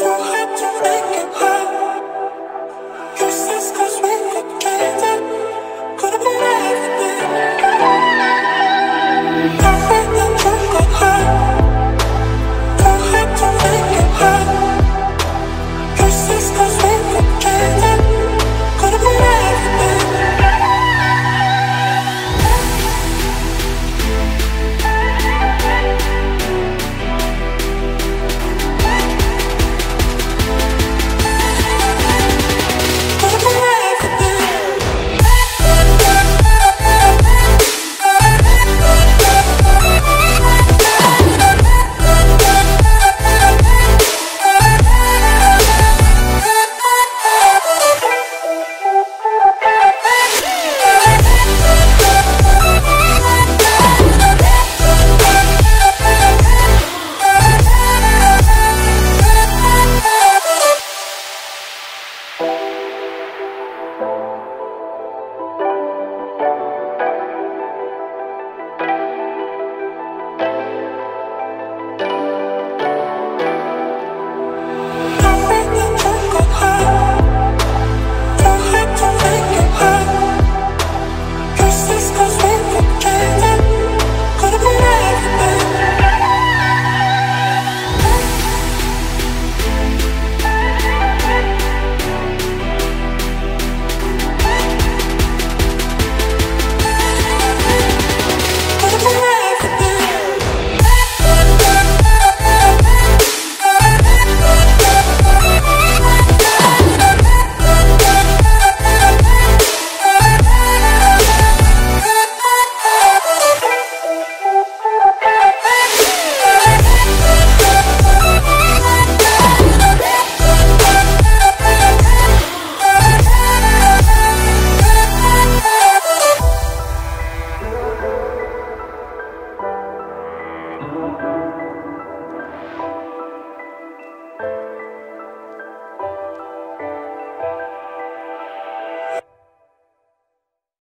you had to